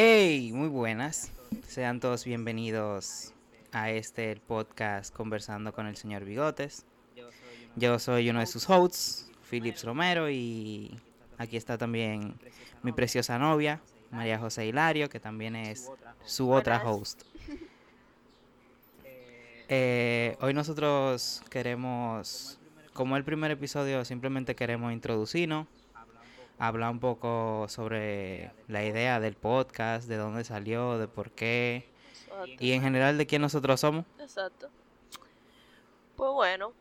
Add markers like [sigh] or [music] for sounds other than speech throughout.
Hey, muy buenas. Sean todos bienvenidos a este podcast Conversando con el señor Bigotes. Yo soy uno de sus hosts, Philips Romero, y aquí está también mi preciosa novia, María José Hilario, que también es su otra host. Eh, hoy nosotros queremos, como el primer episodio, simplemente queremos introducirnos hablar un poco sobre la idea del podcast, de dónde salió, de por qué y en general de quién nosotros somos. Exacto. Pues bueno,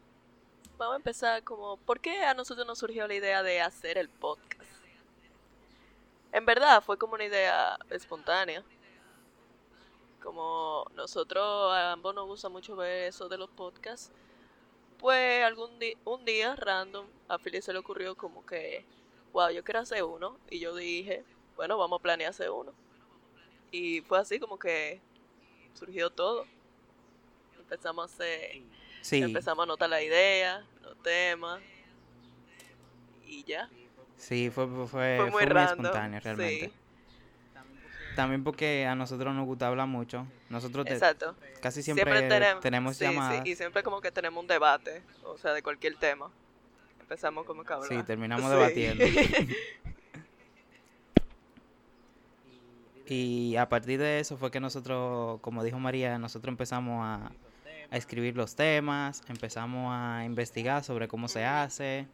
vamos a empezar como, ¿por qué a nosotros nos surgió la idea de hacer el podcast? En verdad fue como una idea espontánea. Como nosotros a ambos nos gusta mucho ver eso de los podcasts, pues algún día, un día random a Philly se le ocurrió como que wow, yo quiero hacer uno. Y yo dije, bueno, vamos a planear hacer uno. Y fue así como que surgió todo. Empezamos a hacer, empezamos a anotar la idea, los temas. Y ya. Sí, fue, fue, muy, espontáneo realmente. También porque a nosotros nos gusta hablar mucho. Nosotros casi siempre, tenemos, llamadas. y siempre como que tenemos un debate, o sea, de cualquier tema empezamos como que Sí, terminamos [laughs] debatiendo. [laughs] y a partir de eso fue que nosotros, como dijo María, nosotros empezamos a, a escribir los temas, empezamos a investigar sobre cómo se hace,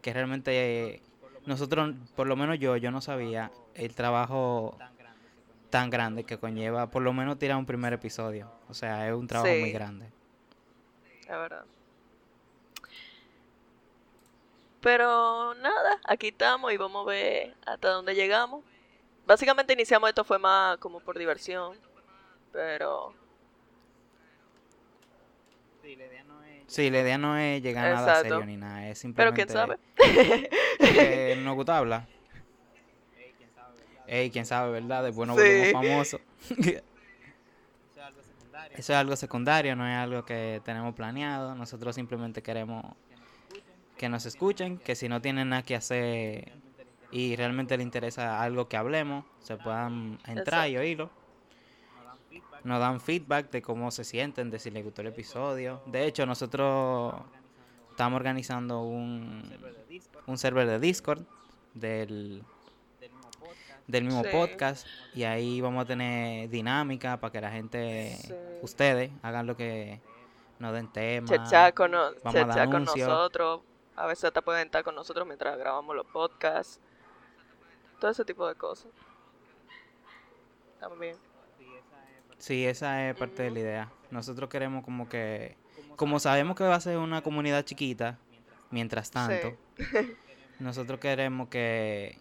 que realmente nosotros, por lo menos yo, yo no sabía el trabajo tan grande que conlleva por lo menos tirar un primer episodio. O sea, es un trabajo muy grande. La verdad. Pero nada, aquí estamos y vamos a ver hasta dónde llegamos. Básicamente iniciamos esto fue más como por diversión, pero... Sí, la idea no es, llegar a nada serio ni nada, es simplemente... Pero quién sabe. [laughs] nos gusta hablar. Ey, quién sabe, ¿verdad? Después nos volvemos famosos. [laughs] Eso es algo secundario, no es algo que tenemos planeado. Nosotros simplemente queremos que nos escuchen, que si no tienen nada que hacer y realmente les interesa algo que hablemos, se puedan entrar y oírlo. Nos dan feedback de cómo se sienten, de si les gustó el episodio. De hecho, nosotros estamos organizando un, un server de Discord del, del mismo podcast y ahí vamos a tener dinámica para que la gente, ustedes, hagan lo que nos den temas. con, con nosotros a veces te pueden estar con nosotros mientras grabamos los podcasts. Todo ese tipo de cosas. También. Sí, esa es parte de la idea. Nosotros queremos como que, como sabemos que va a ser una comunidad chiquita, mientras tanto, [laughs] nosotros queremos que,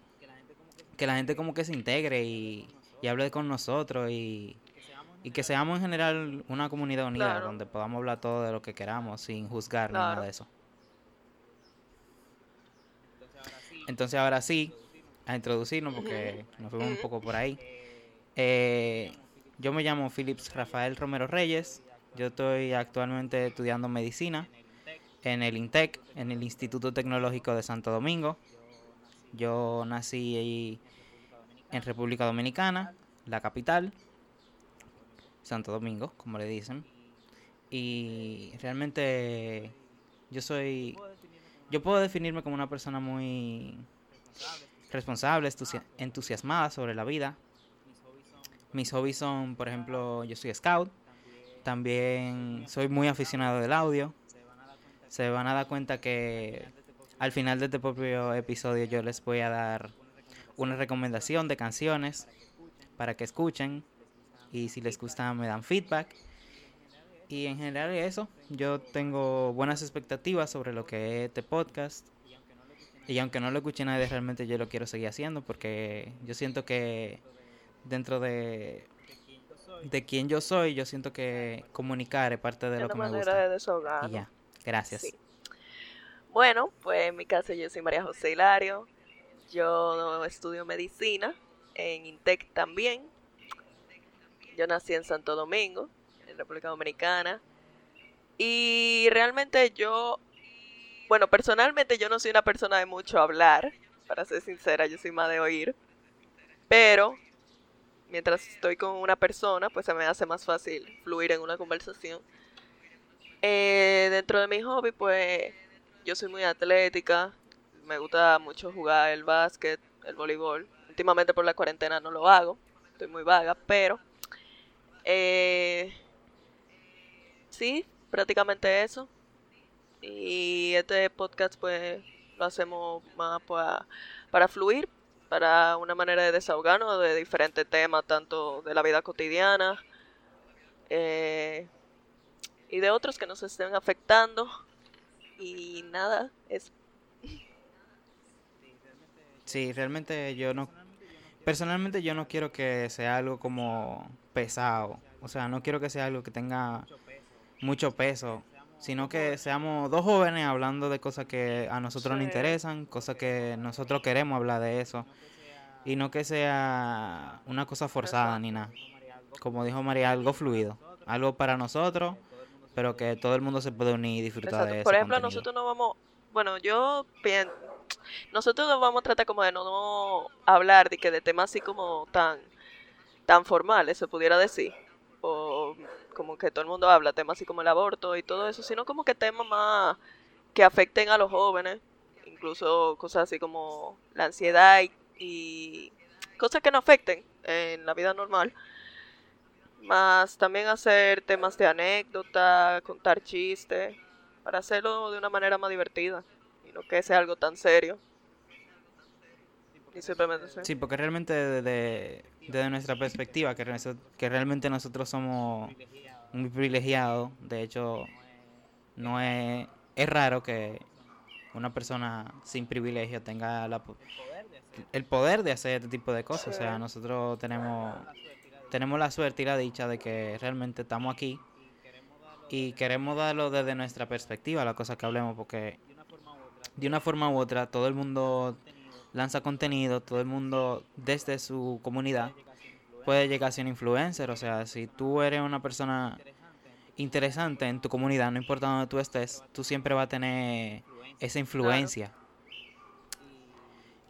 que la gente como que se integre y, y hable con nosotros y, y que seamos en general una comunidad unida donde podamos hablar todo de lo que queramos sin juzgar nada de eso. Entonces ahora sí, a introducirnos porque nos fuimos un poco por ahí. Eh, yo me llamo Philips Rafael Romero Reyes. Yo estoy actualmente estudiando medicina en el INTEC, en el Instituto Tecnológico de Santo Domingo. Yo nací ahí en República Dominicana, la capital, Santo Domingo, como le dicen. Y realmente yo soy yo puedo definirme como una persona muy responsable, entusiasmada sobre la vida. Mis hobbies son, por ejemplo, yo soy scout. También soy muy aficionado del audio. Se van a dar cuenta que al final de este propio episodio yo les voy a dar una recomendación de canciones para que escuchen y si les gusta me dan feedback y en general eso, yo tengo buenas expectativas sobre lo que es este podcast. Y aunque no lo escuche nadie, realmente yo lo quiero seguir haciendo porque yo siento que dentro de, de quien yo soy, yo siento que comunicar es parte de lo que me gusta. De y ya, gracias. Bueno, pues en mi caso yo soy María José Hilario. Yo estudio medicina en INTEC también. Yo nací en Santo Domingo, República Dominicana. Y realmente yo, bueno, personalmente yo no soy una persona de mucho hablar, para ser sincera, yo soy más de oír. Pero mientras estoy con una persona, pues se me hace más fácil fluir en una conversación. Eh, dentro de mi hobby, pues yo soy muy atlética, me gusta mucho jugar el básquet, el voleibol. Últimamente por la cuarentena no lo hago, estoy muy vaga, pero eh, sí, prácticamente eso. Y este podcast pues lo hacemos más para, para fluir, para una manera de desahogarnos de diferentes temas, tanto de la vida cotidiana eh, y de otros que nos estén afectando. Y nada, es... Sí, realmente yo no... Personalmente yo no quiero que sea algo como pesado. O sea, no quiero que sea algo que tenga mucho peso sino que seamos dos jóvenes hablando de cosas que a nosotros nos interesan, cosas que nosotros queremos hablar de eso, y no que sea una cosa forzada ni nada. Como dijo María, algo fluido, algo para nosotros, pero que todo el mundo se puede unir y disfrutar de eso. Por ejemplo, nosotros no vamos, bueno, yo pienso, nosotros no vamos a tratar como de no, hablar de que de temas así como tan, tan formales, se pudiera decir, o como que todo el mundo habla, temas así como el aborto y todo eso, sino como que temas más que afecten a los jóvenes, incluso cosas así como la ansiedad y, cosas que no afecten en la vida normal. Más también hacer temas de anécdota, contar chistes, para hacerlo de una manera más divertida y no que sea algo tan serio. Sí, porque realmente desde, desde nuestra perspectiva, que, que realmente nosotros somos muy privilegiado. De hecho, no es, es raro que una persona sin privilegio tenga la, el poder de hacer este tipo de cosas. O sea, nosotros tenemos, tenemos la suerte y la dicha de que realmente estamos aquí y queremos darlo desde nuestra perspectiva, la cosa que hablemos, porque de una forma u otra todo el mundo lanza contenido, todo el mundo desde su comunidad puede llegar a ser un influencer. O sea, si tú eres una persona interesante en tu comunidad, no importa donde tú estés, tú siempre vas a tener esa influencia.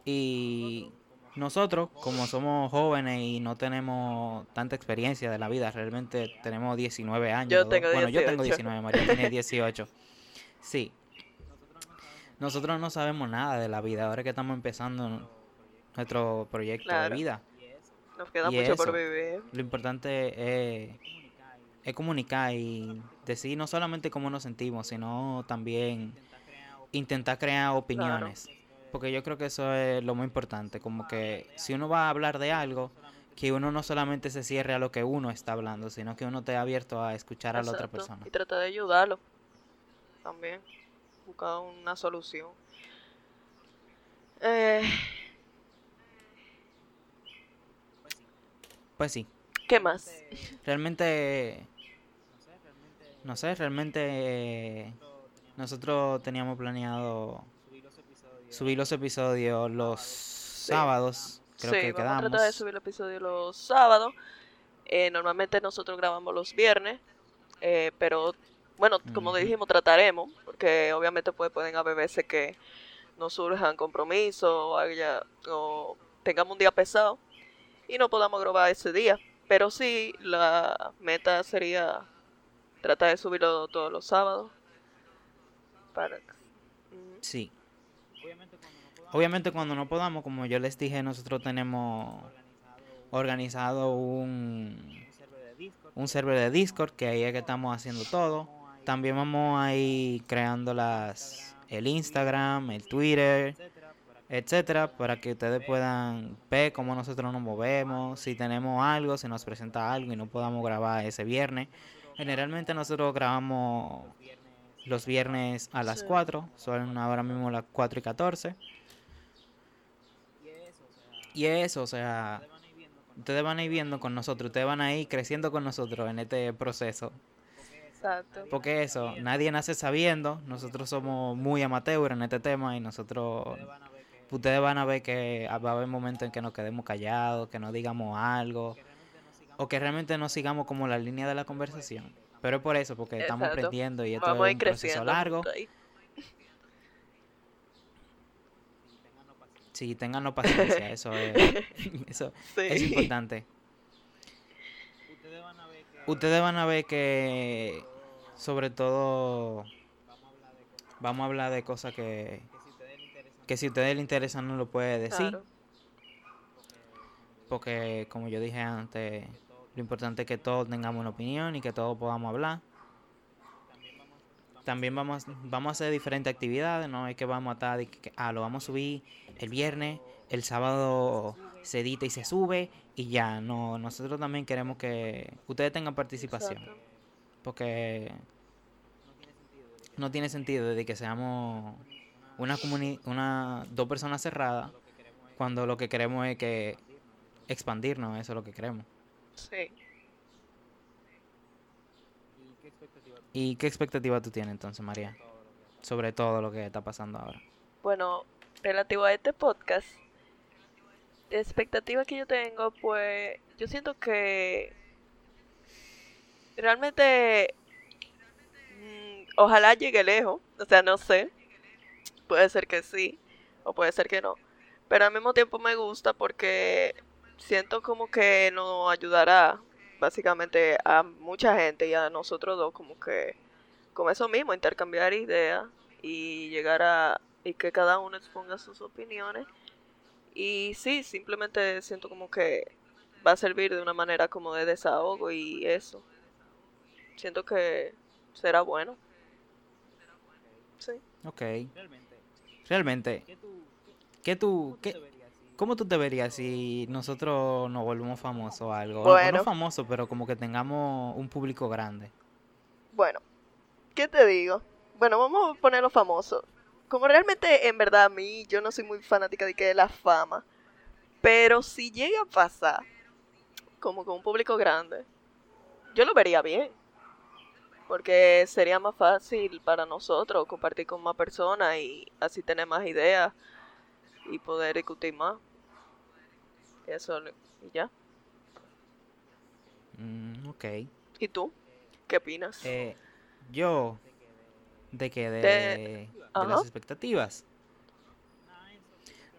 Y nosotros, como somos jóvenes y no tenemos tanta experiencia de la vida, realmente tenemos 19 años. Yo tengo bueno, yo tengo 19, María tiene 18. Sí. Nosotros no sabemos nada de la vida, ahora que estamos empezando nuestro proyecto de vida. Nos queda mucho por vivir. Lo importante es, es comunicar y decir no solamente cómo nos sentimos, sino también intentar crear opiniones. Porque yo creo que eso es lo muy importante, como que si uno va a hablar de algo, que uno no solamente se cierre a lo que uno está hablando, sino que uno esté abierto a escuchar a la otra persona. Y tratar de ayudarlo también, buscar una solución. Eh, Pues sí. ¿Qué más? Realmente, no sé, realmente nosotros teníamos planeado subir los episodios los sábados. Creo sí, que vamos a tratar de subir los episodios los sábados. Eh, normalmente nosotros grabamos los viernes, eh, pero bueno, como dijimos, trataremos, porque obviamente pues, pueden haber veces que no surjan compromisos o, o tengamos un día pesado y no podamos grabar ese día. Pero sí, la meta sería tratar de subirlo todos los sábados. Sí. Obviamente cuando no podamos, como yo les dije, nosotros tenemos organizado un, un server de Discord, que ahí es que estamos haciendo todo. También vamos a ir creando las el Instagram, el Twitter, etcétera, para que ustedes puedan ver cómo nosotros nos movemos, si tenemos algo, si nos presenta algo y no podamos grabar ese viernes. Generalmente nosotros grabamos los viernes a las 4, son ahora mismo las 4 y 14. Y eso, o sea, ustedes van a ir viendo con nosotros, ustedes van a ir creciendo con nosotros en este proceso. Exacto. Porque eso, nadie nace sabiendo, nosotros somos muy amateur en este tema y nosotros ustedes van a ver que va a haber momentos en que nos quedemos callados, que no digamos algo, o que realmente no sigamos como la línea de la conversación. Pero es por eso, porque estamos aprendiendo y esto es un proceso largo. [laughs] Sí, tengan paciencia, eso es, [laughs] eso es importante. ustedes van a ver que, sobre todo, vamos a hablar de cosas que, que si a ustedes les interesan no lo puede decir. Claro. Porque, como yo dije antes, lo importante es que todos tengamos una opinión y que todos podamos hablar. También vamos, vamos a hacer diferentes actividades, no es que vamos a estar, ah, lo vamos a subir el viernes, el sábado se edita y se sube y ya, no, nosotros también queremos que ustedes tengan participación, Exacto. porque no tiene sentido de que seamos una comuni una dos personas cerradas cuando lo que queremos es que expandirnos, eso es lo que queremos. Sí. ¿Y qué expectativa tú tienes entonces, María? Sobre todo lo que está pasando ahora. Bueno, relativo a este podcast, la expectativa que yo tengo, pues yo siento que realmente mm, ojalá llegue lejos, o sea, no sé, puede ser que sí o puede ser que no, pero al mismo tiempo me gusta porque siento como que nos ayudará básicamente a mucha gente y a nosotros dos como que con eso mismo intercambiar ideas y llegar a y que cada uno exponga sus opiniones. Y sí simplemente siento como que va a servir de una manera como de desahogo y eso. Siento que será bueno. Sí. Ok. Realmente, ¿qué tú, qué, cómo tú te verías si nosotros nos volvemos famosos o algo? Bueno. no famosos, pero como que tengamos un público grande. Bueno, ¿qué te digo? Bueno, vamos a ponerlo famoso. Como realmente, en verdad, a mí, yo no soy muy fanática de que de la fama. Pero si llega a pasar, como con un público grande, yo lo vería bien. Porque sería más fácil para nosotros compartir con más personas y así tener más ideas y poder discutir más. Eso, y ya. Mm, ok. ¿Y tú? ¿Qué opinas? Eh, yo, ¿de qué? De, De- de ajá. las expectativas.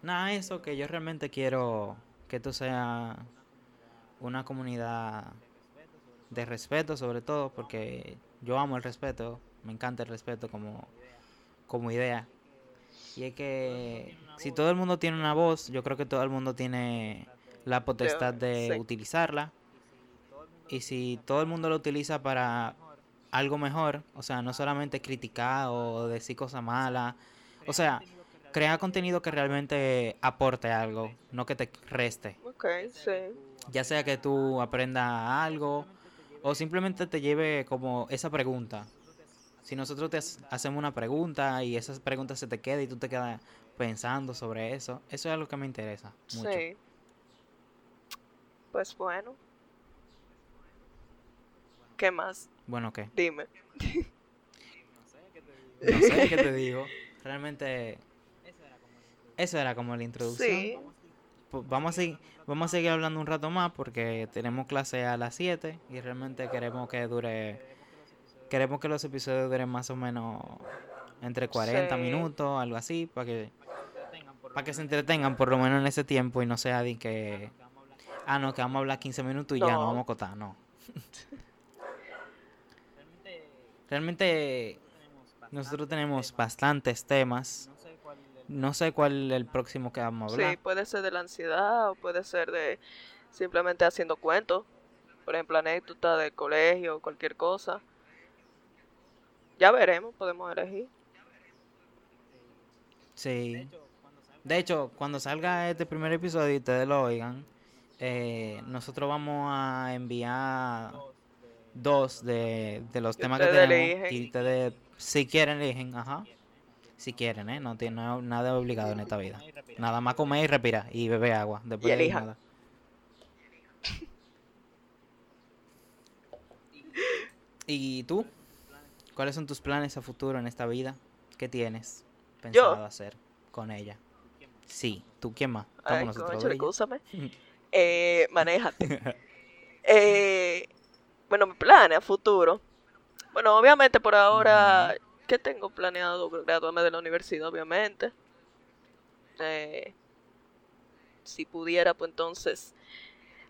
Nada, eso que yo realmente quiero que esto sea una comunidad de respeto sobre todo, porque yo amo el respeto, me encanta el respeto como, como idea. Y es que si todo el mundo tiene una voz, yo creo que todo el mundo tiene la potestad de utilizarla. Y si todo el mundo lo utiliza para algo mejor, o sea, no solamente criticar o decir cosas malas, o sea, crear contenido que realmente aporte algo, no que te reste. Ok, sí. Ya sea que tú aprendas algo o simplemente te lleve como esa pregunta. Si nosotros te ha- hacemos una pregunta y esa pregunta se te queda y tú te quedas pensando sobre eso, eso es algo que me interesa mucho. Sí. Pues bueno. ¿Qué más? Bueno, ¿qué? Dime. No sé qué te [laughs] digo. Realmente eso era como la introducción. Sí. Pues vamos a seguir, vamos a seguir hablando un rato más porque tenemos clase a las 7 y realmente queremos que dure queremos que los episodios duren más o menos entre 40 Sí. minutos, algo así, para que para que se entretengan por lo menos en ese tiempo y no sea de que ah, no, que vamos a hablar 15 minutos y ya No. vamos a acotar, no. [laughs] Realmente nosotros tenemos bastantes temas. No sé cuál es el próximo que vamos a hablar. Sí, puede ser de la ansiedad o puede ser de simplemente haciendo cuentos. Por ejemplo, anécdotas del colegio o cualquier cosa. Ya veremos, podemos elegir. Sí. De hecho, cuando salga este primer episodio y ustedes lo oigan, eh, nosotros vamos a enviar dos de, de los temas que tenemos. eligen. Y ustedes, si quieren, eligen, ajá. Si quieren, ¿eh? No tiene no- nada obligado en esta vida. Nada más comer y respirar y beber agua. Después de ahí elijan. nada. [laughs] ¿Y tú? ¿Cuáles son tus planes a futuro en esta vida? ¿Qué tienes pensado hacer con ella? Sí, ¿tú quién más? Ay, y escúchame. [laughs] Eh, manéjate. [laughs] Eh, bueno, mi plan a futuro. Bueno, obviamente por ahora, ¿qué tengo planeado? Graduarme de la universidad, obviamente. Eh, si pudiera, pues entonces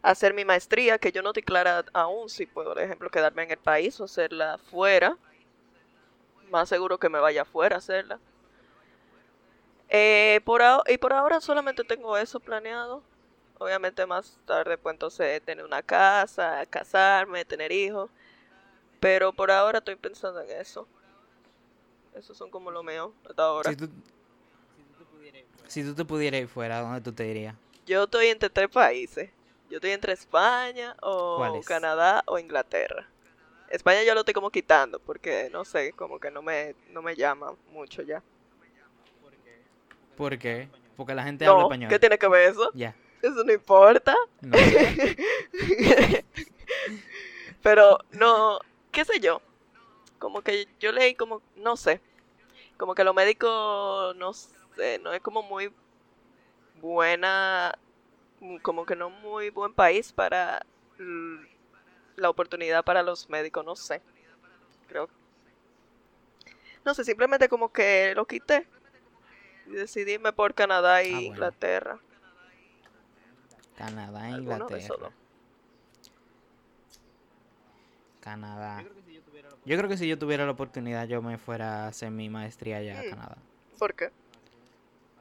hacer mi maestría, que yo no estoy clara aún si puedo, por ejemplo, quedarme en el país o hacerla fuera. Más seguro que me vaya afuera a hacerla. Eh, por y por ahora solamente tengo eso planeado. Obviamente más tarde pues entonces tener una casa, casarme, tener hijos. Pero por ahora estoy pensando en eso. Esos son como lo mío hasta ahora. Si tú, te pudieras ir fuera, ¿dónde tú te dirías? Yo estoy entre tres países. Yo estoy entre España o Canadá o Inglaterra. España yo lo estoy como quitando porque no sé, como que no me, no me llama mucho ya. ¿Por qué? Porque la gente habla español. ¿Qué tiene que ver eso? Ya. Eso no importa. [laughs] Pero no, qué sé yo. Como que yo leí como, no sé. Como que lo médico, no sé, no es como muy buena, como que no muy buen país para la oportunidad para los médicos, no sé. Creo. No sé, simplemente como que lo quité y decidí irme por Canadá e Inglaterra. Canadá e Inglaterra. Canadá. Yo creo que si yo tuviera la oportunidad, yo me fuera a hacer mi maestría allá a mm. Canadá. ¿Por qué?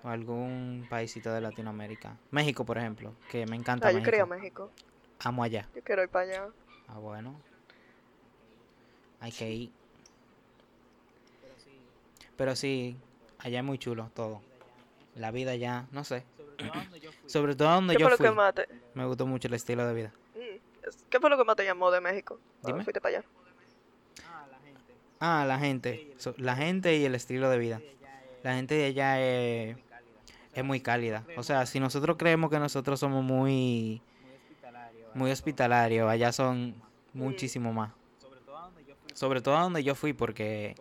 O algún paísito de Latinoamérica. México, por ejemplo, que me encanta. Ah, yo quería México. Amo allá. Yo quiero ir para allá. Ah, bueno. Hay que ir. Pero sí, allá es muy chulo todo. La vida allá, no sé. Sobre todo donde yo fui. Lo que Me gustó mucho el estilo de vida. Mm, ¿Qué fue lo que más te llamó de México? Dime. fuiste para allá? Ah, la gente. Ah, la gente. y el estilo de vida. La gente de allá es, muy cálida. O sea, si nosotros creemos que nosotros somos muy muy hospitalarios, allá son muchísimo más. Sobre todo donde yo fui, porque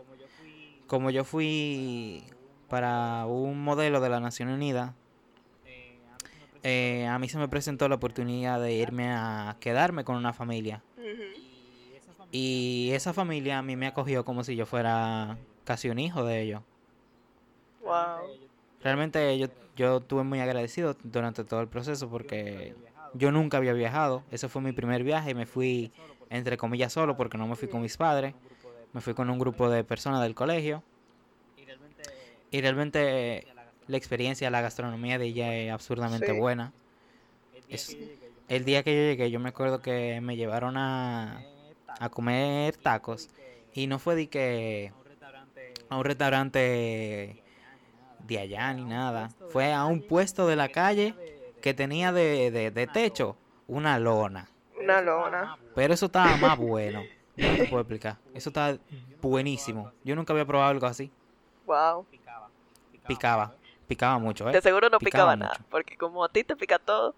como yo fui para un modelo de la Nación Unida, eh, a mí se me presentó la oportunidad de irme a quedarme con una familia. Y esa familia a mí me acogió como si yo fuera casi un hijo de ellos. Realmente yo, yo estuve muy agradecido durante todo el proceso porque yo nunca había viajado. Ese fue mi primer viaje y me fui, entre comillas, solo porque no me fui con mis padres. Me fui con un grupo de personas del colegio. Y realmente la experiencia, la gastronomía de ella es absurdamente buena. el día que yo llegué, yo me acuerdo que me llevaron a, a comer tacos. Y no fue de que a un restaurante de allá ni nada. Fue a un puesto de la calle que tenía de, de, techo una lona. Una lona. Pero eso estaba más bueno. No te puedo explicar. Eso está buenísimo. Yo nunca había probado algo así. Wow. Picaba. Picaba mucho, ¿eh? De seguro no picaba, nada. Porque como a ti te pica todo.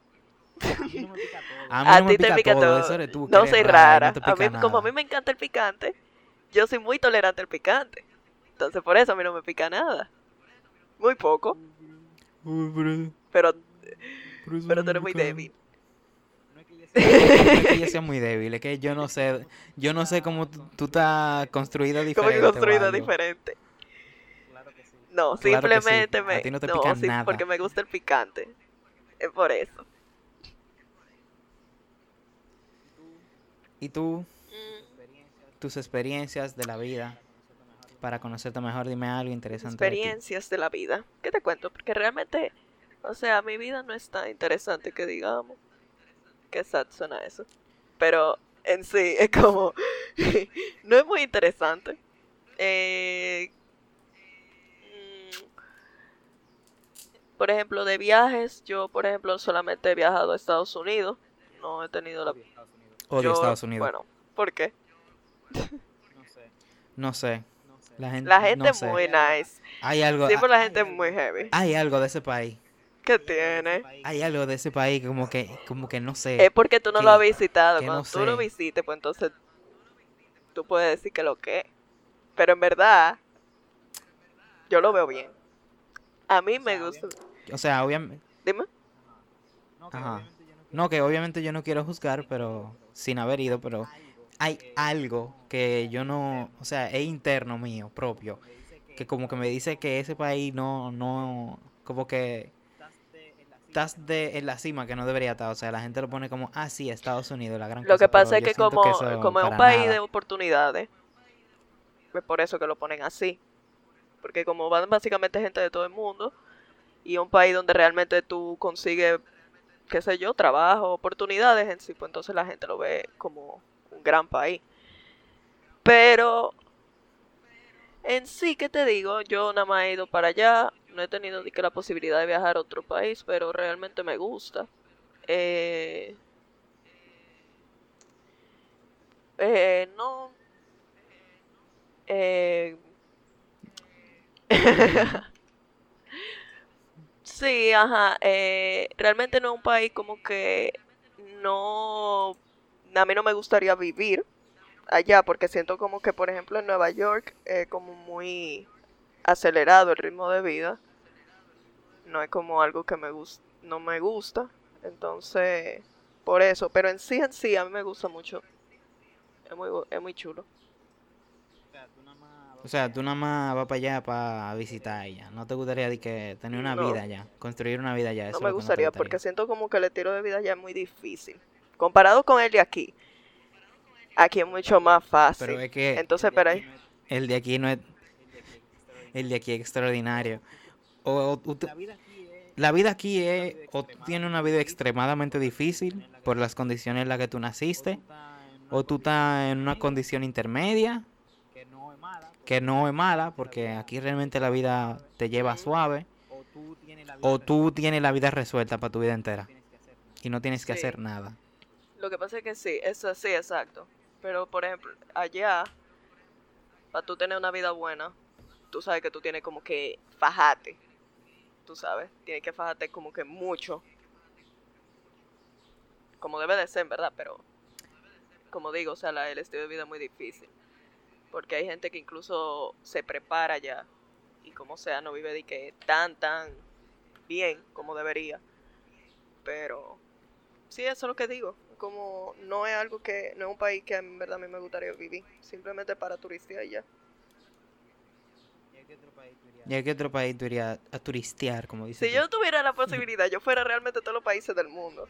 [laughs] A, mí te pica todo. no soy rara. a mí, como a mí me encanta el picante, yo soy muy tolerante al picante. Entonces por eso a mí no me pica nada. Muy poco. pero, pero tú eres muy débil. No es que yo sea [laughs] muy débil, es que yo no sé, yo no sé cómo tú, estás construida diferente. ¿Cómo construida diferente? No, simplemente me... no te pica nada. porque me gusta el picante. Es por eso. ¿Y tú? Tus experiencias de la vida para conocerte mejor, dime algo interesante. Experiencias de, la vida. ¿Qué te cuento? Porque realmente, o sea, mi vida no es tan interesante que digamos. Qué sad suena eso. Pero en sí [laughs] es como, [laughs] no es muy interesante. Eh, mm, por ejemplo, de viajes, yo por ejemplo solamente he viajado a Estados Unidos. No he tenido la... Odio Estados Unidos. Bueno, ¿por qué? no sé. No sé. La gente, es muy nice. Hay algo. Siempre la gente es muy heavy. Hay algo de ese país. ¿Qué tiene? Hay algo de ese país como que, como que no sé. Es porque tú no lo has visitado. Cuando tú lo visites, pues entonces tú puedes decir que lo que. Pero en verdad, yo lo veo bien. A mí me gusta. O sea, obviamente. Dime. Ajá. No, que obviamente yo no quiero juzgar, pero sin haber ido, pero hay algo que yo no, o sea, es interno mío, propio, que como que me dice que ese país no, no, como que estás de, en la cima que no debería estar. O sea, la gente lo pone como, ah, sí, Estados Unidos, la gran Lo cosa", que pasa es que como, como es un país nada. de oportunidades, es por eso que lo ponen así. Porque como van básicamente gente de todo el mundo, y un país donde realmente tú consigues, qué sé yo, trabajo, oportunidades en sí, pues entonces la gente lo ve como un gran país. Pero en sí, ¿qué te digo? Yo nada más he ido para allá, no he tenido ni que la posibilidad de viajar a otro país, pero realmente me gusta. Eh, eh, no. Eh, [laughs] sí, ajá. eh, realmente no es un país como que no. A mí no me gustaría vivir allá porque siento como que, por ejemplo, en Nueva York es como muy acelerado el ritmo de vida. No es como algo que me gus- no me gusta. Entonces, por eso. Pero en sí, en sí, a mí me gusta mucho. Es muy, es muy chulo. O sea, tú nada más vas para allá para visitar a ella. ¿No te gustaría de que tener una No. vida allá? Construir una vida allá. No eso me gustaría porque siento como que el estilo de vida ya es muy difícil. Comparado con el de aquí. Aquí es mucho más fácil. Pero es que Entonces, pero ahí- el de aquí no es... El de aquí es extraordinario. O, o tú te- la vida aquí es... O tú tienes una vida extremadamente difícil por las condiciones en las que tú naciste. O tú estás en una condición intermedia. Que no es mala, porque aquí realmente la vida te lleva suave. O tú tienes la vida resuelta para tu vida entera. Y no tienes que Sí. hacer nada. Lo que pasa es que sí, eso sí, exacto. Pero, por ejemplo, allá, para tú tener una vida buena, tú sabes que tú tienes como que fajate. Tú sabes, tienes que fajate como que mucho. Como debe de ser, verdad, pero como digo, o sea, la- el estilo de vida es muy difícil. Porque hay gente que incluso se prepara ya y como sea, no vive de que tan, tan bien como debería. Pero sí, eso es lo que digo. Como no es algo que, no es un país que en verdad a mí me gustaría vivir. Simplemente para turistear y ya. ¿Y a qué otro país tú irías a turistear, como dices Si tú? yo tuviera la [laughs] posibilidad, yo fuera realmente a todos los países del mundo.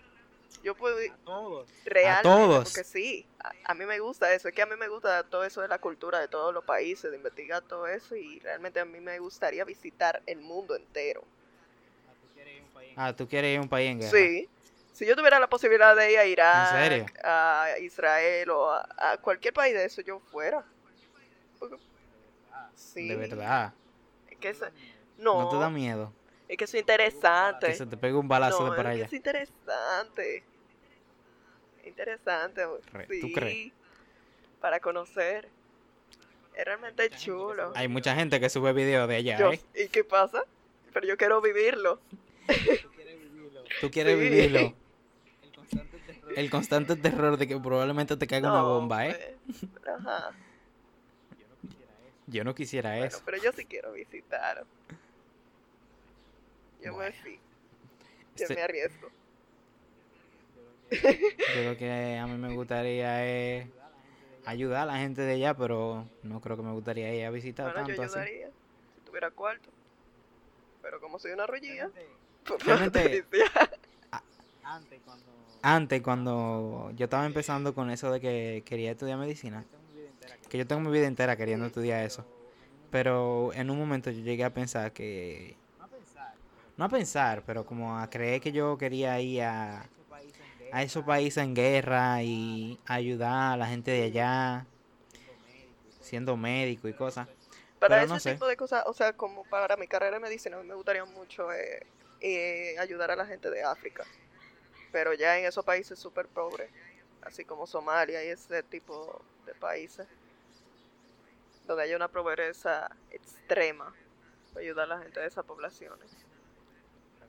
Yo puedo ir Todos. realmente, todos. porque sí, a, a mí me gusta eso. Es que a mí me gusta todo eso de la cultura de todos los países, de investigar todo eso y realmente a mí me gustaría visitar el mundo entero. Ah, tú quieres ir a un país en guerra. Sí. Si yo tuviera la posibilidad de ir a Irak, serio? a Israel o a, a cualquier país de eso, yo fuera. Porque- Sí. De verdad. Es que eso- No, no, te da miedo es que eso es interesante. que se te pegue un balazo no, de para es que allá. es interesante. Interesante. Re- Sí. ¿tú crees? Para conocer. Es realmente chulo. Hay mucha gente que sube videos de allá, Yo- ¿eh? ¿Y qué pasa? Pero yo quiero vivirlo. [laughs] Tú quieres Sí. vivirlo. El constante terror. El constante terror de que probablemente te caiga una bomba, ¿eh? pues, Ajá. Yo no quisiera Bueno, eso. pero yo sí quiero visitar. Yo Bueno. me. Yo Este- me arriesgo. [laughs] Yo creo que a mí me gustaría eh, ayudar a la gente de allá, pero no creo que me gustaría ir a visitar Bueno, yo tanto así. ayudaría si tuviera cuarto. Pero como soy una rollilla, [laughs] pues Realmente- turistear. [laughs] Antes, cuando. Antes, cuando yo estaba empezando con eso de que quería estudiar medicina, que yo tengo mi vida entera queriendo estudiar eso, pero en un momento yo llegué a pensar que, No a pensar. pero como a creer que yo quería ir a, Esos países en a esos países en guerra y ayudar a la gente de allá, siendo médico y cosas. Para Pero ese no sé. tipo de cosas, o sea, como para mi carrera de medicina, me gustaría mucho eh, eh, ayudar a la gente de África. Pero ya en esos países súper pobres, así como Somalia y ese tipo de países, donde hay una pobreza extrema, para ayudar a la gente de esas poblaciones.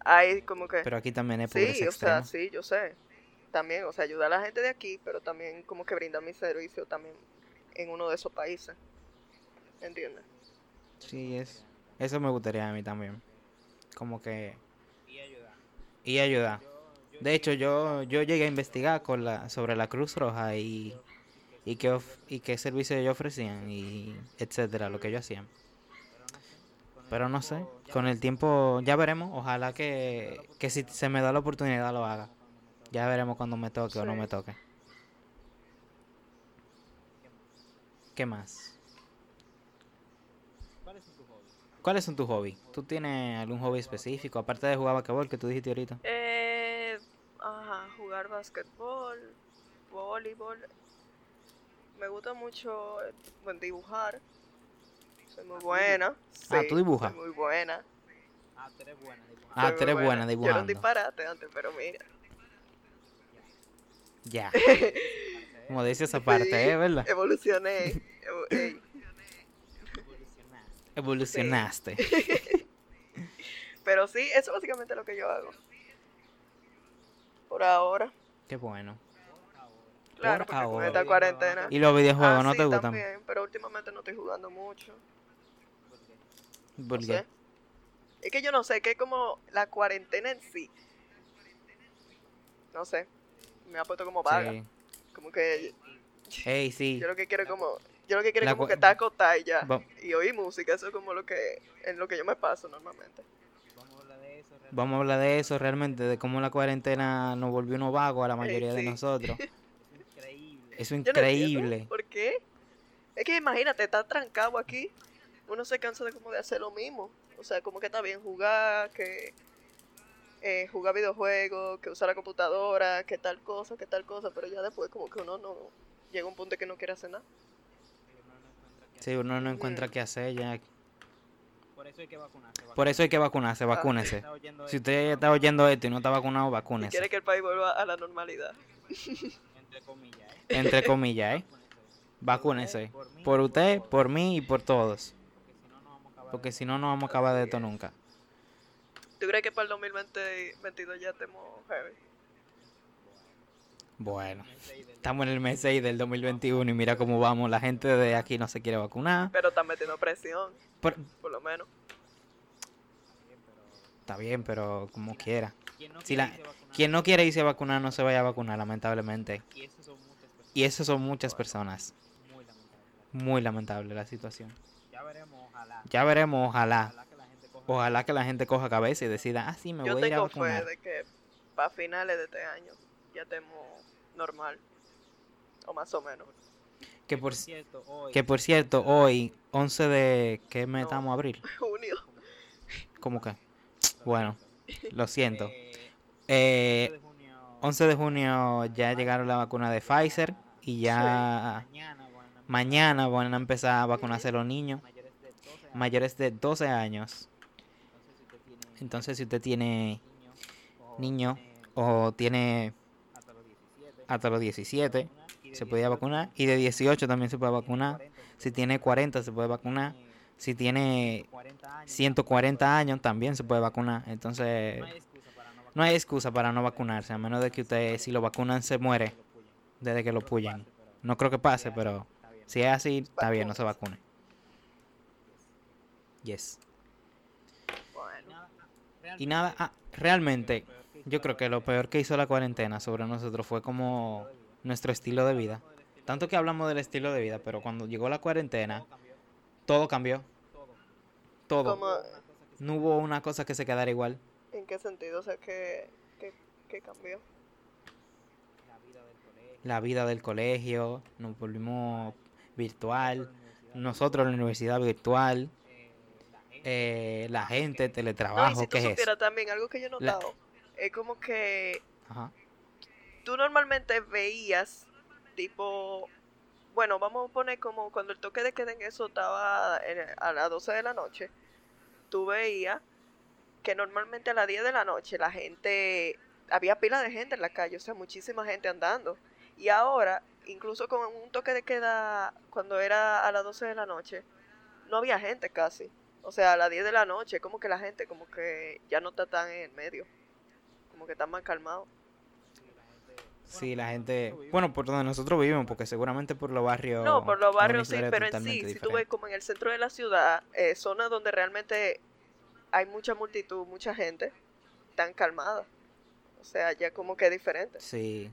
Hay como que... Pero aquí también es pobreza Sí, o sea, sí, yo sé. También, o sea, ayudar a la gente de aquí, pero también como que brindar mi servicio también en uno de esos países. ¿Entiendes? Sí, es, eso me gustaría a mí también. Como que Y ayudar. y yo De hecho, yo, yo llegué a investigar con la, sobre la Cruz Roja y, y, qué, of- y qué servicios ellos ofrecían y etcétera, lo que ellos hacían. Pero no sé, con el tiempo ya veremos. Ojalá que, que si se me da la oportunidad lo haga. Ya veremos cuando me toque o no me toque. ¿Qué más? ¿Cuáles son tus hobbies? ¿Tú tienes algún hobby específico? Aparte de jugar basquetbol que tú dijiste ahorita. Eh, ajá, jugar basquetbol, voleibol. Me gusta mucho eh, bueno, dibujar. Soy muy buena. Ah, sí, ¿tú dibujas? Soy muy buena. Ah, tú eres buena dibujando. Ah, tú eres buena Yo era un dibujando. disparate antes, pero mira. Ya. [laughs] Como dice esa parte, Sí, ¿eh? ¿Verdad? Evolucioné. evo- [laughs] ey. Evolucionaste. [laughs] Pero sí, eso es básicamente lo que yo hago. Por ahora. Qué bueno. Claro, Por porque con ahora. esta cuarentena. ¿Y los videojuegos Ah, no sí, te gustan? también, pero últimamente no estoy jugando mucho. ¿Por qué? ¿Por No sé. Es que yo no sé, que es como la cuarentena en sí. No sé. Me ha puesto como vaga. Sí. Como que Ey, sí. yo lo que quiero es como. Yo lo que quiero es como que estar acostada y ya. Y oír música. Eso es como lo que. En lo que yo me paso normalmente. Vamos a hablar de eso. realmente. Vamos a hablar de eso realmente, de cómo la cuarentena nos volvió unos vagos a la mayoría de sí. nosotros. Es [laughs] increíble. Eso es Yo no increíble. ¿Por qué? Es que imagínate, estar trancado aquí. Uno se cansa de como de hacer lo mismo. O sea, como que está bien jugar, que eh, jugar videojuegos, que usar la computadora, que tal cosa, que tal cosa, pero ya después como que uno no llega a un punto que no quiere hacer nada. Sí, uno no encuentra qué hacer ya. Por eso hay que vacunarse. Por eso hay que vacunarse, Ah, vacúnese. Si usted está oyendo esto y no está vacunado, vacúnese. quiere que el país vuelva a la normalidad. [laughs] Entre comillas, ¿eh? Entre comillas, ¿eh? Vacúnese. Por usted, por mí y por todos. Porque si no, no vamos a acabar de esto nunca. ¿Tú crees que para el 2022 ya estemos heavy? Bueno, estamos en el mes 6 del 2021 y mira cómo vamos. La gente de aquí no se quiere vacunar. Pero están metiendo presión, Por- por lo menos. Está bien, pero como quiera. quien no Si quiere la- irse a vacunar, Quien no quiere irse a vacunar no se vaya a vacunar, lamentablemente. Y esas son muchas personas. Y eso son muchas personas. Muy lamentable la situación. Ya veremos, ojalá. Ya veremos, ojalá. Ojalá que la gente coja. Ojalá que la gente coja cabeza y decida, ah, sí, me Yo voy a ir a tengo fe vacunar. de que para finales de este año ya estemos normal. O más o menos. Que por, cierto, hoy. que por cierto, hoy, 11 de... ¿Qué mes No. estamos? ¿Abril? Junio. ¿Cómo que? Bueno, lo siento. Eh, Eh, 11 de junio. 11 de junio ya llegaron la vacuna de Pfizer y ya Mañana, van a- empezar a vacunarse los niños mayores de 12 mayores años. de 12 años. Entonces, si usted tiene niño o tiene hasta los 17, hasta los 17, y de se puede 18, vacunar. Y de 18 también se puede vacunar. 40, Si tiene 40, se puede vacunar. Si tiene 40 años, 140 años, también se puede vacunar. Entonces, No hay excusa para no vacunarse, a menos de que usted, si lo vacunan, se muere desde que lo puyen. No creo que pase, pero si es así, está bien, no se vacune. Yes. Y nada, ah, realmente, yo creo que lo peor que hizo la cuarentena sobre nosotros fue como nuestro estilo de vida. Tanto que hablamos del estilo de vida, pero cuando llegó la cuarentena, todo cambió. Todo. ¿Cómo, No hubo una cosa que se quedara igual. ¿En qué sentido? O sea, ¿qué, qué, qué cambió? La vida del colegio, nos volvimos virtual. Nosotros en la universidad virtual. eh, la gente, No, y teletrabajo, si tú ¿qué es eso? también, algo que yo he La- notado, es como que Ajá. tú normalmente veías, tipo, bueno, vamos a poner como cuando el toque de queda en eso estaba en- a las 12 de la noche, tú veías que normalmente a las 10 de la noche la gente, había pila de gente en la calle, o sea, muchísima gente andando. Y ahora, incluso con un toque de queda cuando era a las 12 de la noche, no había gente casi. O sea, a las 10 de la noche, como que la gente como que ya no está tan en el medio. Como que está más calmado. Sí, la gente. Bueno, por donde nosotros vivimos, porque seguramente por los barrios. No, por los barrios sí, pero en sí, si tú ves como en el centro de la ciudad, eh, zonas donde realmente hay mucha multitud, mucha gente, tan calmada. O sea, ya como que es diferente. Sí,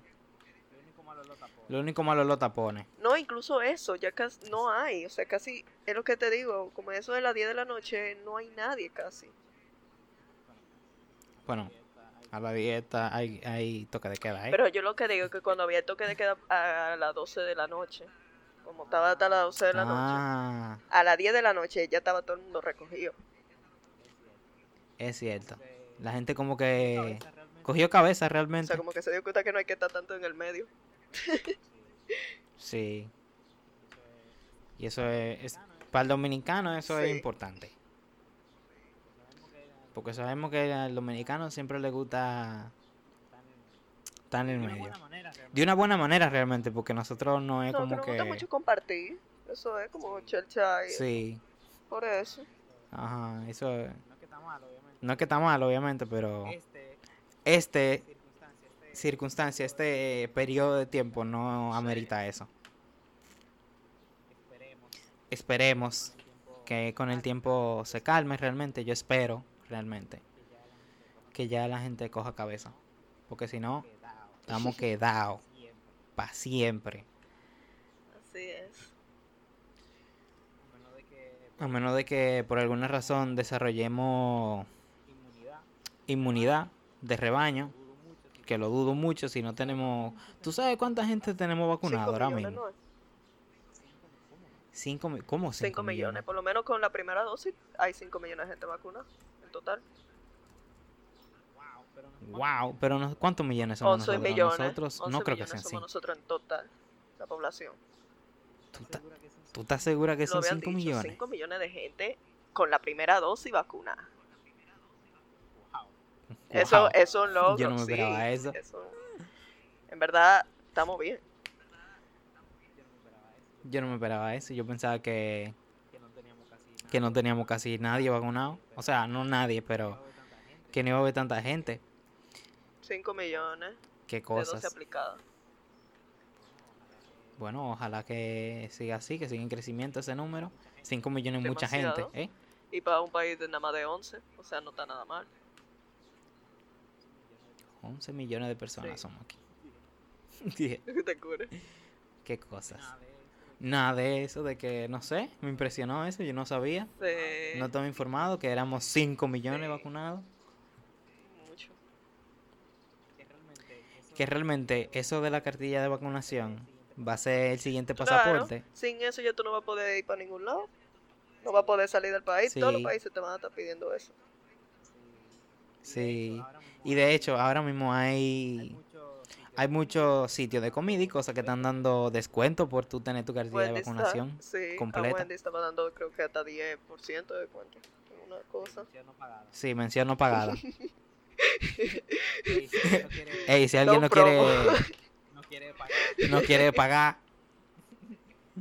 Lo único malo es los tapones. No, incluso eso, ya casi no hay. O sea, casi, es lo que te digo, como eso de las 10 de la noche, no hay nadie casi. Bueno, a la dieta hay, hay toque de queda, ¿eh? Pero yo lo que digo es que cuando había toque de queda a las 12 de la noche, como estaba hasta las 12 de la noche, ah, a las 10 de la noche ya estaba todo el mundo recogido. es cierto. La gente como que cogió cabeza O realmente. sea, como que se dio cuenta que no hay que estar tanto en el medio. Sí. Y eso es, es- para el dominicano eso es importante. Porque sabemos que al dominicano siempre le gusta estar en el medio. De una buena manera realmente, porque nosotros no es No, que como nos gusta mucho compartir. Eso es como chelcha y Sí, por eso. ajá, eso es- No es que está mal, obviamente. no es que está mal, obviamente, pero Este, este circunstancia, este, este periodo de tiempo no amerita eso. esperemos que con el tiempo se calme realmente, yo espero realmente que ya la gente coja cabeza, porque si no, estamos [laughs] quedados para siempre, Así es. A menos de que por alguna razón desarrollemos inmunidad, inmunidad de rebaño, que lo dudo mucho si no tenemos, ¿tú sabes cuánta gente tenemos vacunado Cinco ahora mismo? ¿no? Cinco, ¿cómo cinco, 5 millones. Por lo menos con la primera dosis hay 5 millones de gente vacunada en total. wow, pero no ¿cuántos millones somos 11 nosotros? millones. Nosotros 11 no creo que sean somos nosotros en total, la población. ¿Tú, estás segura que son habían 5 dicho, millones? 5 millones de gente con la primera dosis vacunada. Eso, Wow. eso es [laughs] logro. Yo no me sí, esperaba eso. En verdad, estamos bien. Yo no me esperaba eso, Yo pensaba que, que no teníamos casi nadie vacunado. O sea, no nadie, pero que no iba a haber tanta gente. 5 millones Qué de cosas. aplicadas. Bueno, ojalá que siga así, que siga en crecimiento ese número. 5 millones es mucha gente. ¿eh? Y para un país de nada más de 11, o sea, no está nada mal. 11 millones de personas Sí. somos aquí. [laughs] Dije, [laughs] Te. Qué cosas. Nada de eso. Nada de eso, de que, no sé, me impresionó eso, yo no sabía. Sí, No estaba informado que éramos 5 millones Sí. vacunados. mucho. Que realmente eso Que realmente eso de la cartilla de vacunación va a ser el siguiente Claro, pasaporte. sin eso ya tú no vas a poder ir para ningún lado. No vas a poder salir del país. Todos los Sí. países te van a estar pidiendo eso. Sí. Y de hecho, ahora mismo hay hay, muchos sitios de comida y cosas que están dando descuento por tú tener tu cartilla de vacunación. sí, completa. A Wendy estaba dando creo que hasta 10% de descuento. en Una cosa. mención no pagada. Sí, mención no pagada. [laughs] Ey, si alguien no quiere, Ey, si alguien No quiere, no quiere pagar, no quiere pagar,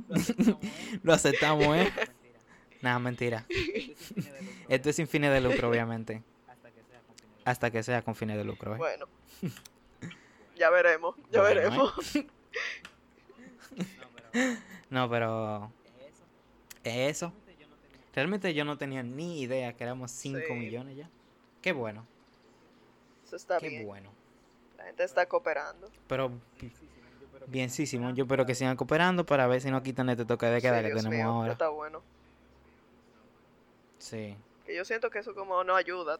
lo aceptamos, ¿eh? lo aceptamos, ¿eh? Mentira. Nada, mentira. Esto es sin fines de lucro, obviamente. hasta que sea con fines de Hasta que sea con fines de lucro, ¿eh? Bueno. [laughs] ya veremos, ya Bueno, ¿eh? veremos. [laughs] lucro. No, pero eso. realmente yo no tenía ni idea que éramos 5 Sí. millones ya. Qué bueno, Eso está qué bien. bueno. La gente está cooperando. Pero bienísimo, yo espero que sigan cooperando para ver si no quitan este toque de queda Sí, que Dios tenemos mío, ahora. Está bueno. Sí. Que yo siento que eso como no ayuda.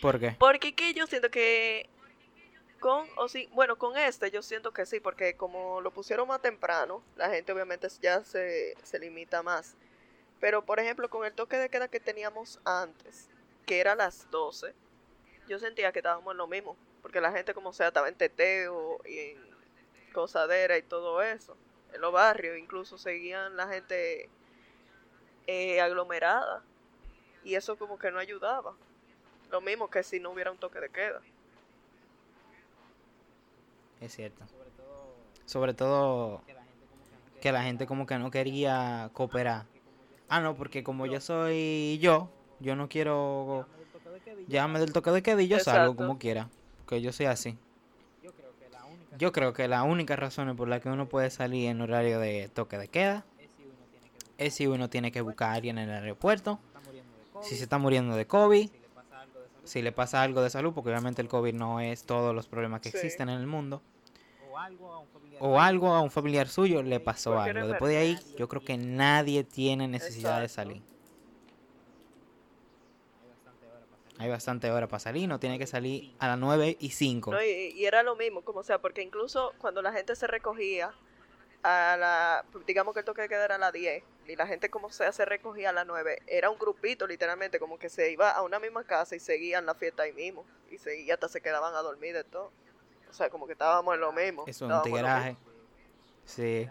¿Por qué? Porque que yo siento que con o sí, bueno, con este yo siento que sí, porque como lo pusieron más temprano, la gente obviamente ya se, se limita más. Pero por ejemplo, con el toque de queda que teníamos antes, que era a las 12, yo sentía que estábamos en lo mismo, porque la gente como sea estaba en teteo y en cosadera y todo eso. En los barrios incluso seguían la gente eh, aglomerada y eso como que no ayudaba. Lo mismo que si no hubiera un toque de queda. Es cierto. Sobre todo Sobre todo que la gente como que no quería cooperar. Ah, no, porque como yo soy yo, yo no quiero soy del toque de queda y yo salgo. toque de queda y yo salgo Exacto. como quiera. Porque yo soy así. Yo creo que la única Yo creo que la única razón por la que uno puede salir en horario de toque de queda es si uno tiene que buscar, a alguien en el aeropuerto, si se está muriendo de COVID, si le pasa algo de salud. porque obviamente el COVID no es todos los problemas que Sí. existen en el mundo. algo a un familiar. o algo a un familiar suyo le pasó algo. Después de ahí, yo creo que nadie tiene necesidad de salir. Hay bastante hora para salir. hora para salir, no tiene que salir a las 9 y 5. No, y, y era lo mismo, como sea, porque incluso cuando la gente se recogía a la, digamos que el toque de queda era a las 10, y la gente como sea se recogía a las 9, era un grupito literalmente, como que se iba a una misma casa y seguían la fiesta ahí mismo, y seguía hasta se quedaban a dormir de todo. O sea, como que estábamos en lo mismo. Es un mismo. Sí,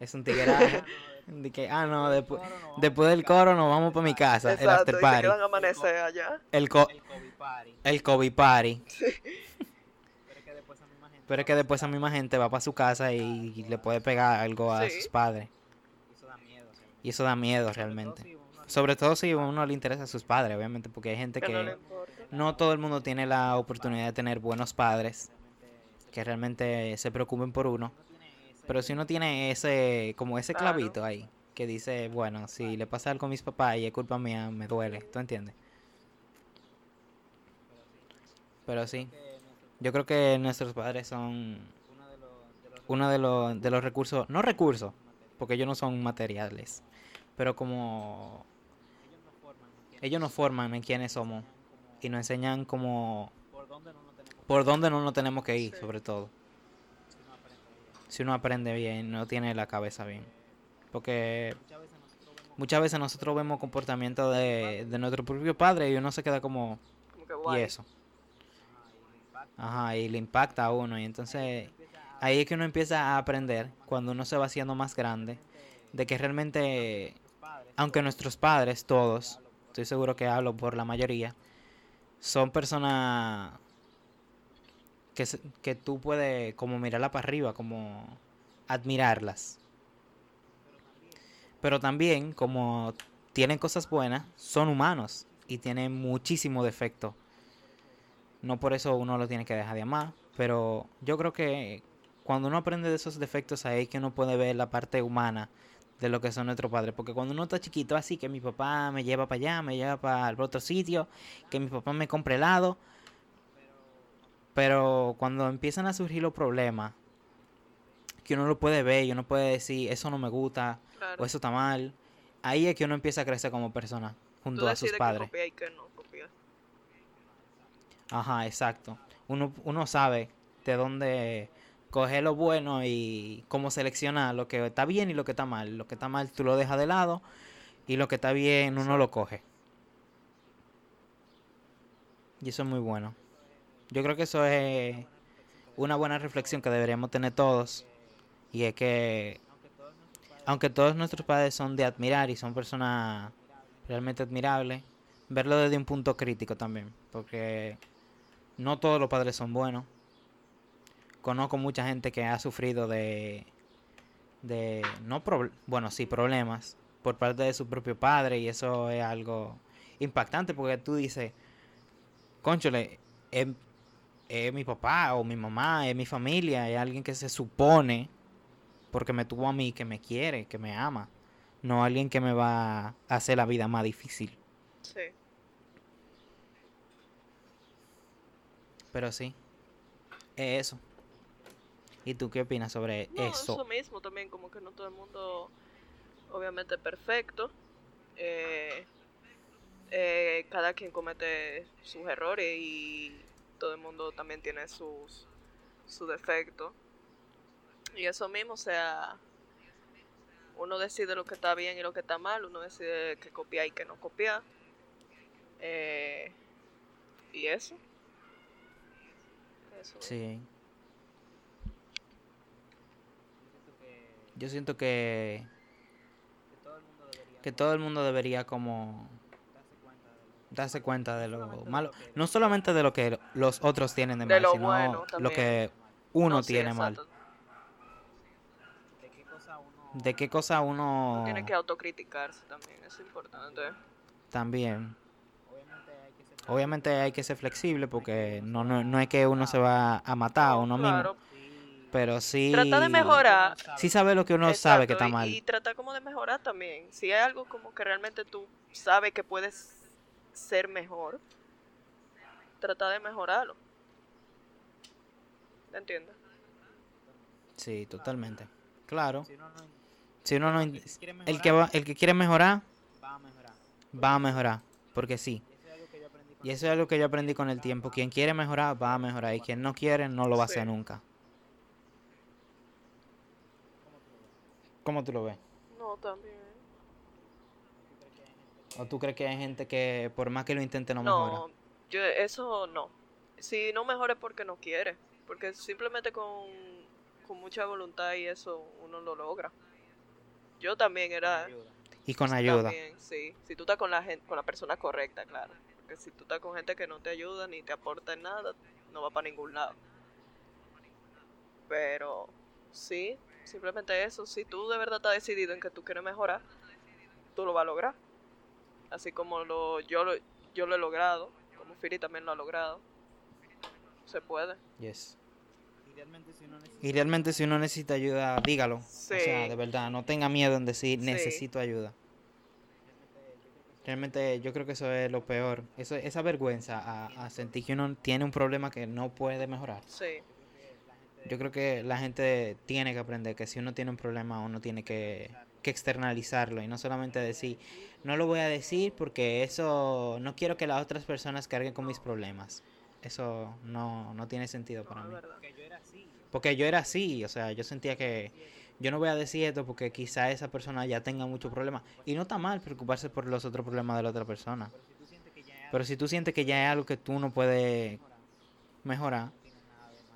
es un tigueraje. De que, ah, no, después, después del coro nos vamos para mi casa, el after y se party, quedan a amanecer allá. el, co El COVID party. el COVID party. Pero es que después esa misma gente. Pero es que después esa misma gente va para su casa y le puede pegar algo a Sí. sus padres. Eso da miedo. o sea, Y eso da miedo realmente. Sobre todo si a uno le interesa a sus padres, obviamente, porque hay gente Que no todo el mundo tiene la oportunidad de tener buenos padres que realmente se preocupen por uno. Pero si uno tiene ese, como ese clavito ahí, que dice, bueno, si le pasa algo a mis papás y es culpa mía, me duele, ¿tú entiendes? Pero sí, yo creo que nuestros padres son uno de los, de los recursos, no recursos, porque ellos no son materiales, pero como ellos nos forman en quiénes somos y nos enseñan como por dónde no nos tenemos que ir, sobre todo. Si uno aprende bien, no tiene la cabeza bien. Porque Muchas veces nosotros vemos comportamiento de, de nuestro propio padre y uno se queda como, ¿y eso? ajá, y le impacta a uno. Y entonces ahí es que uno empieza a aprender, cuando uno se va haciendo más grande, de que realmente, aunque nuestros padres, todos, estoy seguro que hablo por la mayoría, son personas que, que tú puedes como mirarla para arriba, como admirarlas. Pero también, como tienen cosas buenas, son humanos y tienen muchísimo defecto. No por eso uno lo tiene que dejar de amar, pero yo creo que cuando uno aprende de esos defectos ahí que uno puede ver la parte humana de lo que son nuestros padres. Porque cuando uno está chiquito, así que mi papá me lleva para allá, me lleva para el otro sitio, que mi papá me compre helado. Pero cuando empiezan a surgir los problemas, que uno lo puede ver y uno puede decir, eso no me gusta, Claro. o eso está mal, ahí es que uno empieza a crecer como persona, junto Tú a sus padres. copiar y qué no. Ajá, exacto. Uno, uno sabe de dónde coger lo bueno y cómo seleccionar lo que está bien y lo que está mal. Lo que está mal tú lo dejas de lado y lo que está bien uno lo coge. Y eso es muy bueno. Yo creo que eso es una buena reflexión que deberíamos tener todos. Y es que, aunque todos nuestros padres son de admirar y son personas realmente admirables, verlo desde un punto crítico también. Porque no todos los padres son buenos. Conozco mucha gente que ha sufrido de, de no prob- bueno, sí, problemas por parte de su propio padre y eso es algo impactante porque tú dices, conchole, es, es mi papá o mi mamá, es mi familia, es alguien que se supone, porque me tuvo a mí, que me quiere, que me ama, no alguien que me va a hacer la vida más difícil. Sí. Pero sí, es eso. ¿Y tú qué opinas sobre No, eso? eso mismo también, como que no todo el mundo, obviamente, perfecto. Eh, eh, cada quien comete sus errores y todo el mundo también tiene sus, sus defectos. Y eso mismo, o sea, uno decide lo que está bien y lo que está mal, uno decide qué copiar y qué no copiar. Eh, y eso. Eso. Sí, Yo siento que, que, todo el mundo debería que todo el mundo debería como darse cuenta de lo darse cuenta de lo solamente de malo. lo que- No solamente de lo que los otros tienen de De mal, lo sino bueno lo que uno No, sí, tiene mal. de qué cosa uno De qué cosa uno Uno tiene que autocriticarse también, es importante. también. obviamente hay que ser Obviamente hay que ser flexible porque no, no, no es que uno se va a matar a uno Claro, mismo, pero sí... Trata de mejorar. Sí sabe lo que uno sabe que está mal. Y, trata como de mejorar también. Si hay algo como que realmente tú sabes que puedes ser mejor, trata de mejorarlo. ¿Me entiendes? Sí, totalmente. Claro. Si uno no, Si uno no... el que quiere El que, va, el que quiere mejorar, va a mejorar. va a mejorar. Porque sí. Y eso es algo que yo aprendí con el tiempo. Quien quiere mejorar, va a mejorar. Y quien no quiere, no lo va a hacer nunca. ¿Cómo tú lo ves? No, también. ¿O tú crees que hay gente que por más que lo intente no mejora? No, yo eso no. Si no mejora es porque no quiere. Porque simplemente con, con mucha voluntad y eso uno lo logra. Yo también era... Y con ayuda. También, sí. Si tú estás con la gente, con la persona correcta, claro. Porque si tú estás con gente que no te ayuda ni te aporta en nada, no va para ningún lado. Pero sí, simplemente eso. Si tú de verdad estás decidido en que tú quieres mejorar, tú lo vas a lograr. Así como lo, yo, lo, yo lo he logrado, como Fili también lo ha logrado. Se puede. Yes. Y realmente si uno necesita Y realmente si uno necesita ayuda, dígalo. O sea, Sí. de verdad, no tenga miedo en decir Sí. necesito ayuda. Realmente yo creo que eso es lo peor. Eso, esa vergüenza a, a sentir que uno tiene un problema que no puede mejorar. Sí, Yo creo que la gente tiene que aprender que si uno tiene un problema uno tiene que, que externalizarlo y no solamente decir, no lo voy a decir porque eso no quiero que las otras personas carguen con mis problemas. Eso no, no tiene sentido para mí. Porque yo era así, o sea, yo sentía que yo no voy a decir esto porque quizá esa persona ya tenga muchos problemas. Y no está mal preocuparse por los otros problemas de la otra persona. Pero si tú sientes que ya es algo que tú no puedes mejorar,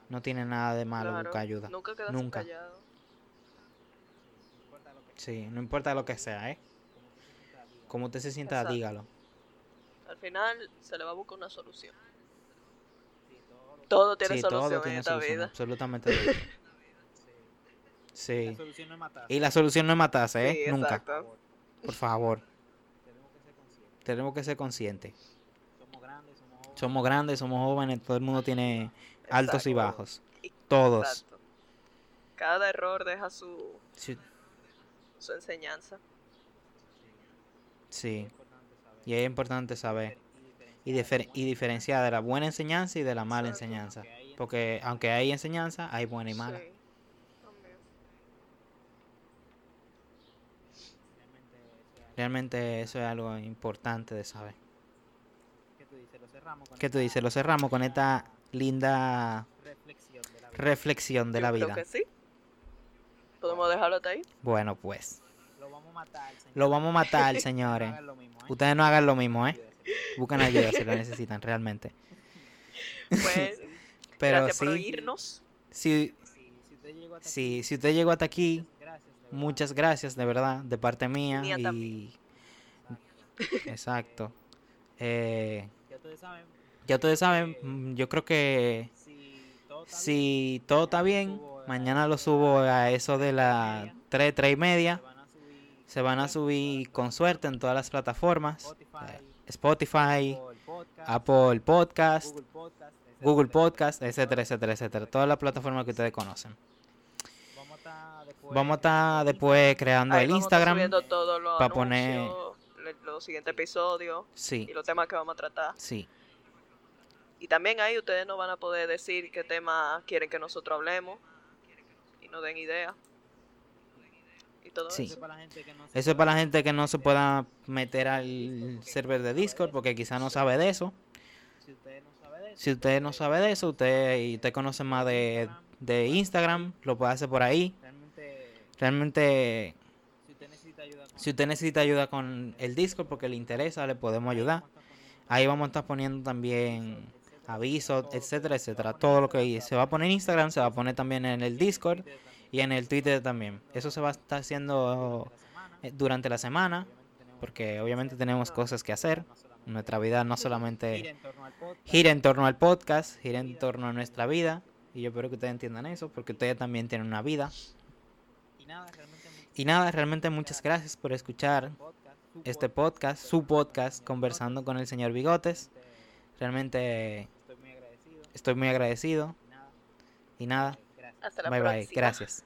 no tiene nada de malo. Claro, buscar ayuda. Nunca quedas Nunca. callado. No importa lo que Sí, no importa lo que sea, ¿eh? como usted se sienta, Exacto. dígalo. Al final se le va a buscar una solución. Todo tiene sí, solución todo en tiene esta solución, vida. absolutamente todo. [laughs] sí. La solución no es. Y la solución no es matarse, ¿eh? Sí, Nunca. Por favor, Tenemos que ser conscientes. tenemos que ser conscientes. Somos grandes, somos jóvenes. Somos grandes, somos jóvenes, todo el mundo tiene altos y bajos. Todos. Exacto. Cada error deja su, Sí, su enseñanza. sí. Y es importante saber y y, diferenciar difer- y diferenciar de la buena enseñanza y de la mala Exacto. enseñanza. Porque aunque hay enseñanza, hay buena y mala. Sí, realmente eso es algo importante de saber. que tú dices, lo cerramos con ¿Qué tú esta dices? Lo cerramos con esta linda reflexión de la vida. reflexión de Yo la creo vida. que sí. ¿Podemos dejarlo hasta ahí? Bueno, pues. Lo vamos a matar, señor. Lo vamos a matar, [laughs] señores. Mismo, ¿eh? Ustedes no hagan lo mismo, ¿eh? Busquen ayuda si lo necesitan, realmente. [laughs] Pues, [laughs] Pero gracias por sí, oírnos. si, Sí, si usted llegó hasta si, si usted llegó hasta aquí, gracias. muchas gracias, de verdad, de parte mía. Mía y... también. Exacto. Eh, Ya ustedes saben, ya ustedes saben, mm, yo creo que si todo está bien, mañana lo subo a eso de las 3, 3 y media. se van a subir con suerte en todas las plataformas. Spotify, eh, Spotify, Apple Podcast, Google Podcast, etcétera, etcétera. Etcétera. Todas las plataformas que ustedes conocen. Vamos a estar después, creando el Instagram. subiendo todos los pa' poner- los siguientes episodios Sí, y los temas que vamos a tratar. sí. Y también ahí ustedes nos van a poder decir qué tema quieren que nosotros hablemos y nos den ideas. Y todo Sí. Eso es para la gente que no se Eso es para la gente que no se pueda meter al server de Discord porque quizá no sabe de eso. Si usted no sabe de eso, usted y usted conoce más de, de Instagram, lo puede hacer por ahí. realmente, si usted necesita ayuda con el Discord porque le interesa, le podemos ayudar. Ahí vamos a estar poniendo también avisos, etcétera, etcétera. Todo lo que se va a poner en Instagram se va a poner también en el Discord y en el Twitter también. Eso se va a estar haciendo eh, durante la semana porque obviamente tenemos cosas que hacer. Nuestra vida no solamente gira en torno al podcast, gira en torno a nuestra vida. Y yo espero que ustedes entiendan eso porque ustedes también tienen una vida. Y nada, realmente muchas gracias por escuchar este podcast, su podcast, conversando con el señor Bigotes. Realmente Estoy muy agradecido. Y nada, Hasta la bye bye, próxima. gracias.